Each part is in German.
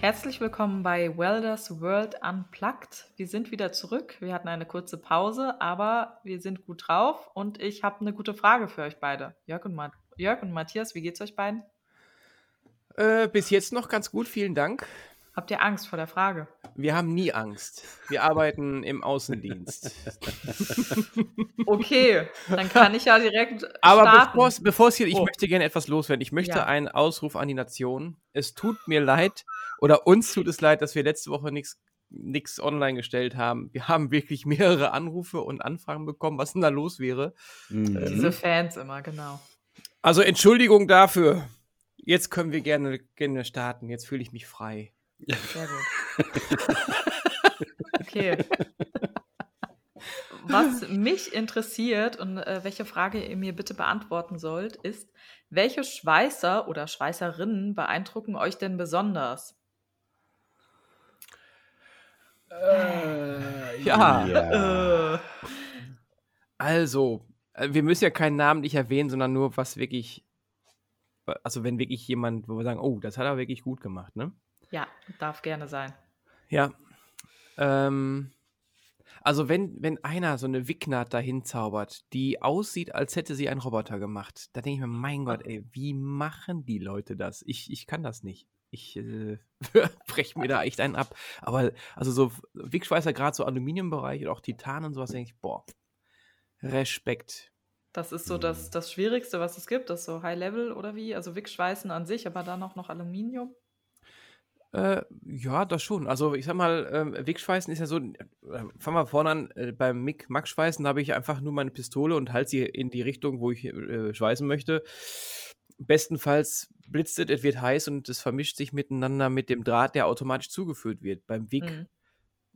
Herzlich willkommen bei Welders World Unplugged. Wir sind wieder zurück. Wir hatten eine kurze Pause, aber wir sind gut drauf und ich habe eine gute Frage für euch beide. Jörg und, Ma Jörg und Matthias, wie geht's euch beiden? Äh, bis jetzt noch ganz gut, vielen Dank. Habt ihr Angst vor der Frage? Wir haben nie Angst. Wir arbeiten im Außendienst. okay, dann kann ich ja direkt. Aber bevor es hier, ich Oh. möchte gerne etwas loswerden. Ich möchte Ja. einen Ausruf an die Nation. Es tut mir leid, oder uns tut es leid, dass wir letzte Woche nichts nichts online gestellt haben. Wir haben wirklich mehrere Anrufe und Anfragen bekommen, was denn da los wäre. Diese Fans immer, genau. Also Entschuldigung dafür. Jetzt können wir gerne, gerne starten. Jetzt fühle ich mich frei. Sehr gut. Okay. Was mich interessiert und äh, welche Frage ihr mir bitte beantworten sollt, ist, welche Schweißer oder Schweißerinnen beeindrucken euch denn besonders? Ja. Äh, Also, äh, wir müssen ja keinen Namen nicht erwähnen, sondern nur, was wirklich, also wenn wirklich jemand, wo wir sagen, oh, das hat er wirklich gut gemacht, ne? Ja, darf gerne sein. Ja. Ähm, also wenn, wenn einer so eine Wicknaht dahin zaubert, die aussieht, als hätte sie einen Roboter gemacht, da denke ich mir, mein Gott, ey, wie machen die Leute das? Ich, ich kann das nicht. Ich äh, breche mir da echt einen ab. Aber also so Wickschweißer, gerade so Aluminiumbereich oder auch Titan und sowas, denke ich, boah, Respekt. Das ist so das, das Schwierigste, was es gibt, das ist so High Level oder wie? Also Wickschweißen an sich, aber dann auch noch Aluminium. Äh, ja, das schon. Also ich sag mal, ähm, Wegschweißen ist ja so, äh, fangen wir vorne an, äh, beim Mick Max schweißen habe ich einfach nur meine Pistole und halte sie in die Richtung, wo ich äh, schweißen möchte. Bestenfalls blitzt es, es wird heiß und es vermischt sich miteinander mit dem Draht, der automatisch zugeführt wird. Beim Wick, Mhm.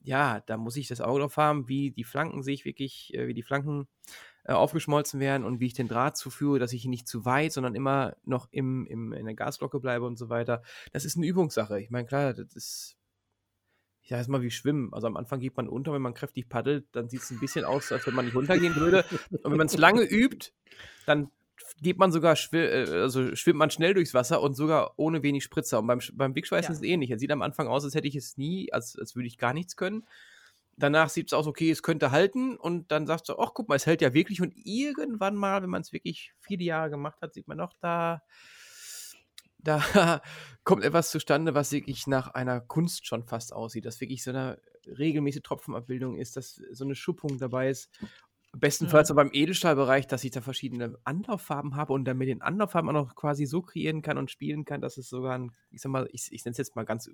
ja, da muss ich das Auge drauf haben, wie die Flanken sich wirklich, äh, wie die Flanken äh, aufgeschmolzen werden und wie ich den Draht zuführe, dass ich ihn nicht zu weit, sondern immer noch im, im, in der Gasglocke bleibe und so weiter. Das ist eine Übungssache. Ich meine, klar, das ist, ich sage jetzt mal wie Schwimmen. Also am Anfang geht man unter, wenn man kräftig paddelt, dann sieht es ein bisschen aus, als wenn man nicht runtergehen würde. Und wenn man es lange übt, dann geht man sogar, äh, also schwimmt man schnell durchs Wasser und sogar ohne wenig Spritzer. Und beim, beim Wegschweißen Ja. ist es ähnlich. Es sieht am Anfang aus, als hätte ich es nie, als, als würde ich gar nichts können. Danach sieht es aus, okay, es könnte halten und dann sagst du, ach guck mal, es hält ja wirklich und irgendwann mal, wenn man es wirklich viele Jahre gemacht hat, sieht man noch, da, da kommt etwas zustande, was wirklich nach einer Kunst schon fast aussieht, dass wirklich so eine regelmäßige Tropfenabbildung ist, dass so eine Schuppung dabei ist. Bestenfalls Mhm. so beim Edelstahlbereich, dass ich da verschiedene Anlauffarben habe und dann mit den Anlauffarben auch noch quasi so kreieren kann und spielen kann, dass es sogar ein, ich sag mal, ich, ich nenne es jetzt mal ganz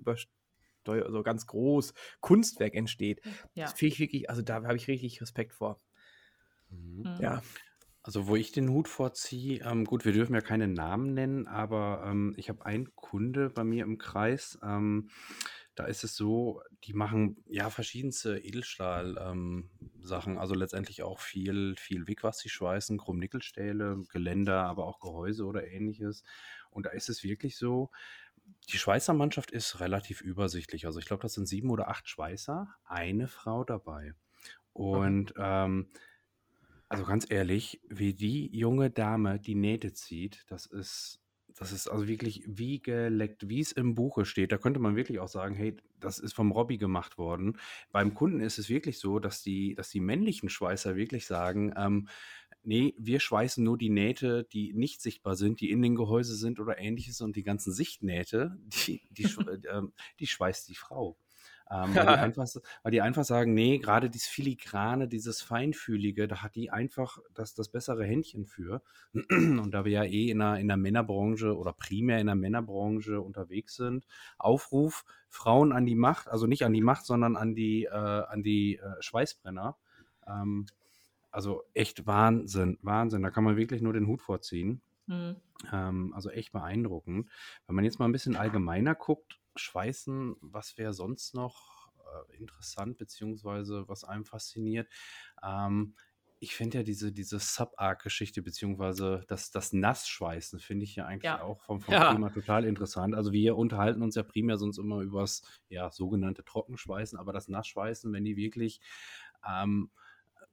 also ganz groß Kunstwerk entsteht. Ja. Das finde ich wirklich, also da habe ich richtig Respekt vor. Mhm. Ja. Also, wo ich den Hut vorziehe, ähm, gut, wir dürfen ja keine Namen nennen, aber ähm, ich habe einen Kunde bei mir im Kreis. Ähm, da ist es so, die machen ja verschiedenste Edelstahl-Sachen, also letztendlich auch viel, viel Wick, was sie schweißen, Chrom-Nickelstähle, Geländer, aber auch Gehäuse oder ähnliches. Und da ist es wirklich so, die Schweißer Mannschaft ist relativ übersichtlich. Also ich glaube, das sind sieben oder acht Schweißer, eine Frau dabei. Und ähm, also ganz ehrlich, wie die junge Dame die Nähte zieht, das ist, das ist also wirklich wie geleckt, wie es im Buche steht. Da könnte man wirklich auch sagen, hey, das ist vom Robby gemacht worden. Beim Kunden ist es wirklich so, dass die, dass die männlichen Schweißer wirklich sagen, ähm, nee, wir schweißen nur die Nähte, die nicht sichtbar sind, die in den Gehäuse sind oder ähnliches und die ganzen Sichtnähte, die, die, ähm, die schweißt die Frau. Ähm, weil, die einfach, weil die einfach sagen, nee, gerade dieses Filigrane, dieses Feinfühlige, da hat die einfach das, das bessere Händchen für. Und da wir ja eh in der, in der Männerbranche oder primär in der Männerbranche unterwegs sind, Aufruf, Frauen an die Macht, also nicht an die Macht, sondern an die, äh, an die äh, Schweißbrenner. Ähm, also echt Wahnsinn, Wahnsinn. Da kann man wirklich nur den Hut vorziehen. Mhm. Ähm, also echt beeindruckend. Wenn man jetzt mal ein bisschen allgemeiner guckt, Schweißen, was wäre sonst noch? äh, interessant, beziehungsweise was einem fasziniert. Ähm, ich finde ja diese, diese Sub-Arc-Geschichte, beziehungsweise das, das Nassschweißen, finde ich ja eigentlich Ja. auch vom, vom Ja. Thema total interessant. Also wir unterhalten uns ja primär sonst immer übers ja, sogenannte Trockenschweißen, aber das Nassschweißen, wenn die wirklich ähm,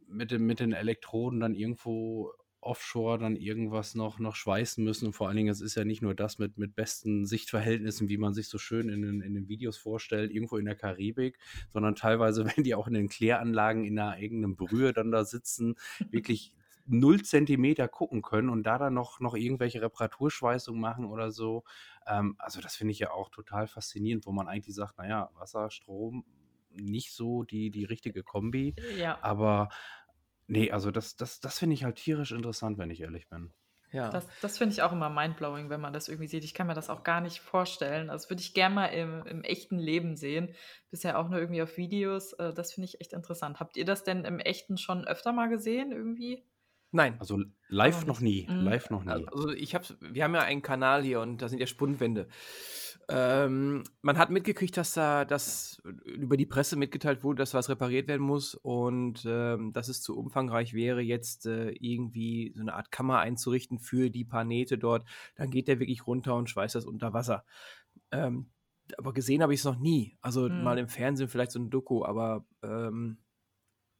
mit, den, mit den Elektroden dann irgendwo offshore dann irgendwas noch, noch schweißen müssen. Und vor allen Dingen, es ist ja nicht nur das mit, mit besten Sichtverhältnissen, wie man sich so schön in den, in den Videos vorstellt, irgendwo in der Karibik, sondern teilweise, wenn die auch in den Kläranlagen in einer eigenen Brühe dann da sitzen, wirklich null Zentimeter gucken können und da dann noch, noch irgendwelche Reparaturschweißungen machen oder so. Ähm, also das finde ich ja auch total faszinierend, wo man eigentlich sagt, naja, Wasser, Strom, nicht so die, die richtige Kombi. Ja, Aber nee, also das, das, das finde ich halt tierisch interessant, wenn ich ehrlich bin. Ja. das, das finde ich auch immer mindblowing, wenn man das irgendwie sieht. Ich kann mir das auch gar nicht vorstellen. Das würde ich gerne mal im, im echten Leben sehen. Bisher auch nur irgendwie auf Videos. Äh, Das finde ich echt interessant. Habt ihr das denn im echten schon öfter mal gesehen irgendwie? Nein. Also live noch nie, Mhm. live noch nie. Also ich hab's, wir haben ja einen Kanal hier und da sind ja Spundwände. Ähm, man hat mitgekriegt, dass da das über die Presse mitgeteilt wurde, dass was repariert werden muss und ähm, dass es zu umfangreich wäre, jetzt äh, irgendwie so eine Art Kammer einzurichten für die paar Nähte dort. Dann geht der wirklich runter und schweißt das unter Wasser. Ähm, aber gesehen habe ich es noch nie. Also Mhm. mal im Fernsehen vielleicht so ein Doku, aber ähm,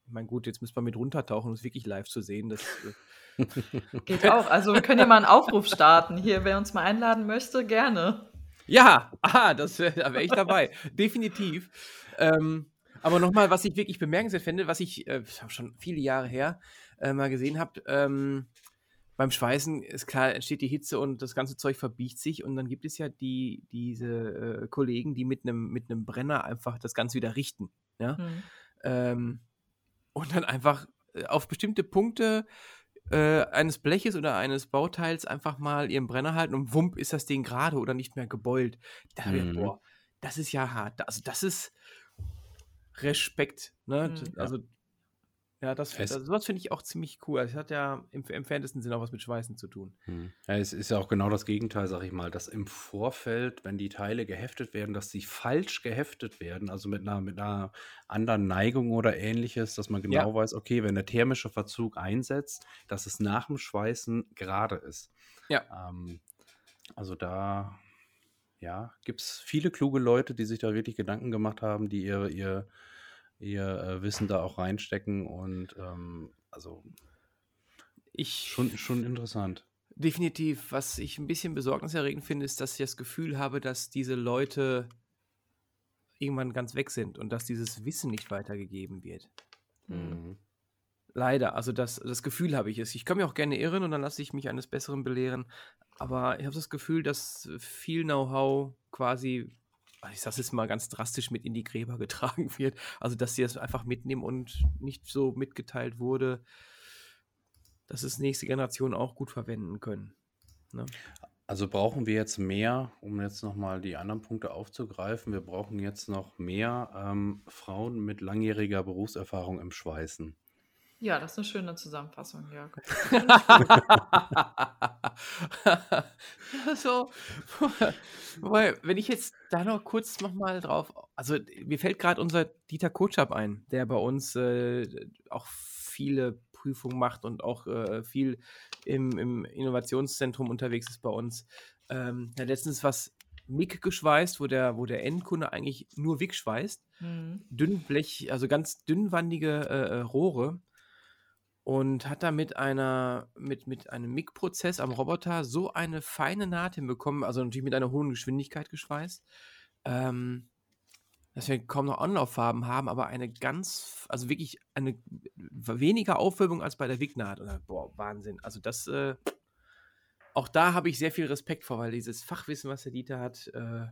ich meine, gut, jetzt müsste man mit runtertauchen, um es wirklich live zu sehen. Das, äh, Geht auch. Also wir können ja mal einen Aufruf starten. Hier, wer uns mal einladen möchte, gerne. Ja, ah, das da wäre ich dabei. Definitiv. Ähm, aber nochmal, was ich wirklich bemerkenswert finde, was ich äh, schon viele Jahre her äh, mal gesehen habe, ähm, beim Schweißen ist klar, entsteht die Hitze und das ganze Zeug verbiegt sich und dann gibt es ja die, diese äh, Kollegen, die mit einem mit Brenner einfach das Ganze wieder richten. Ja? Hm. ähm, und dann einfach äh, auf bestimmte Punkte äh, eines Bleches oder eines Bauteils einfach mal ihren Brenner halten und wump ist das Ding gerade oder nicht mehr gebeult. Da hab ich gedacht, Mhm. boah, das ist ja hart. Also das ist Respekt. Ne? Mhm. Also ja, das, Es- das sowas finde ich auch ziemlich cool. Es hat ja im entferntesten Sinn auch was mit Schweißen zu tun. Hm. Ja, es ist ja auch genau das Gegenteil, sag ich mal, dass im Vorfeld, wenn die Teile geheftet werden, dass sie falsch geheftet werden, also mit einer, mit einer anderen Neigung oder ähnliches, dass man genau weiß, okay, wenn der thermische Verzug einsetzt, dass es nach dem Schweißen gerade ist. Ja. Ähm, also da, ja, gibt es viele kluge Leute, die sich da wirklich Gedanken gemacht haben, die ihr, ihr, ihr äh, Wissen da auch reinstecken und ähm, also Ich schon, schon interessant. Definitiv. Was ich ein bisschen besorgniserregend finde, ist, dass ich das Gefühl habe, dass diese Leute irgendwann ganz weg sind und dass dieses Wissen nicht weitergegeben wird. Hm. Mhm. Leider. Also das, das Gefühl habe ich es. Ich kann mich auch gerne irren und dann lasse ich mich eines Besseren belehren. Aber ich habe das Gefühl, dass viel Know-how quasi, ich sage es mal ganz drastisch, mit in die Gräber getragen wird. Also dass sie das einfach mitnehmen und nicht so mitgeteilt wurde, dass es nächste Generationen auch gut verwenden können. Ne? Also brauchen wir jetzt mehr, um jetzt nochmal die anderen Punkte aufzugreifen, wir brauchen jetzt noch mehr ähm, Frauen mit langjähriger Berufserfahrung im Schweißen. Ja, das ist eine schöne Zusammenfassung, Jörg. so, wobei, wenn ich jetzt da noch kurz noch mal drauf, also mir fällt gerade unser Dieter Kotschap ein, der bei uns äh, auch viele Prüfungen macht und auch äh, viel im, im Innovationszentrum unterwegs ist bei uns. Ähm, der hat letztens was MIG geschweißt, wo der, wo der Endkunde eigentlich nur WIG schweißt Hm. Dünnblech, also ganz dünnwandige äh, äh, Rohre und hat da mit einer, mit, mit einem MIG-Prozess am Roboter so eine feine Naht hinbekommen, also natürlich mit einer hohen Geschwindigkeit geschweißt, ähm, dass wir kaum noch Anlauffarben haben, aber eine ganz, also wirklich eine weniger Aufwölbung als bei der WIG-Naht. Boah, Wahnsinn. Also das, äh, auch da habe ich sehr viel Respekt vor, weil dieses Fachwissen, was der Dieter hat, äh,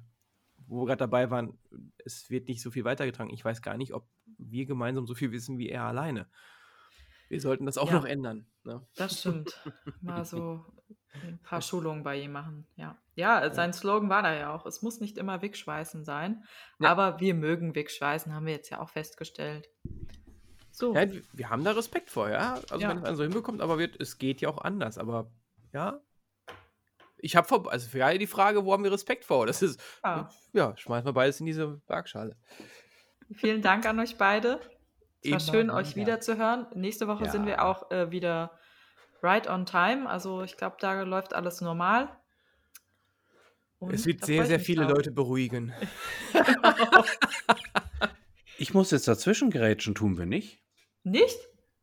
wo wir gerade dabei waren, es wird nicht so viel weitergetragen. Ich weiß gar nicht, ob wir gemeinsam so viel wissen wie er alleine. Wir sollten das auch Ja. noch ändern. Ne? Das stimmt. Mal so ein paar Schulungen bei ihm machen. Ja. Ja, sein Slogan war da ja auch. Es muss nicht immer Wegschweißen sein. Ja. Aber wir mögen Wegschweißen, haben wir jetzt ja auch festgestellt. So. Ja, wir haben da Respekt vor, ja. Also Ja. wenn es einen so hinbekommt, aber wird, es geht ja auch anders. Aber ja, ich habe vor, also für alle die Frage, wo haben wir Respekt vor? Das ist, Ja. ja, schmeißen wir beides in diese Waagschale. Vielen Dank an euch beide. Es war schön, euch wieder. zu hören. Nächste Woche sind wir Ja. auch äh, wieder right on time. Also ich glaube, da läuft alles normal. Und Es wird sehr, sehr viele drauf. Leute beruhigen. Ich muss jetzt dazwischen grätschen, tun wir nicht. Nicht?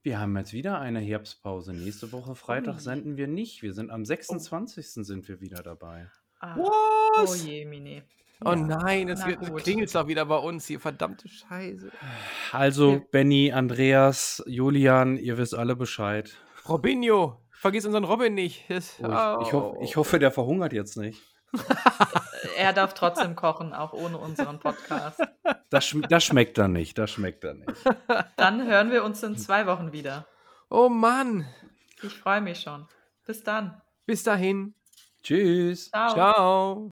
Wir haben jetzt wieder eine Herbstpause. Nächste Woche Freitag Ui. senden wir nicht. Wir sind am 26. sind wir wieder dabei. Ah, oh Was? je, Mini. Oh nein, es klingelt doch wieder bei uns hier, verdammte Scheiße. Also, Ja. Benny, Andreas, Julian, ihr wisst alle Bescheid. Robinho, vergiss unseren Robin nicht. Das, Oh, ich, ich, hoff, ich hoffe, der verhungert jetzt nicht. Er darf trotzdem kochen, auch ohne unseren Podcast. Das, schm das schmeckt dann nicht. Das schmeckt dann nicht. Dann hören wir uns in zwei Wochen wieder. Oh Mann, Ich freue mich schon. Bis dann. bis dahin. Tschüss. Ciao. Ciao.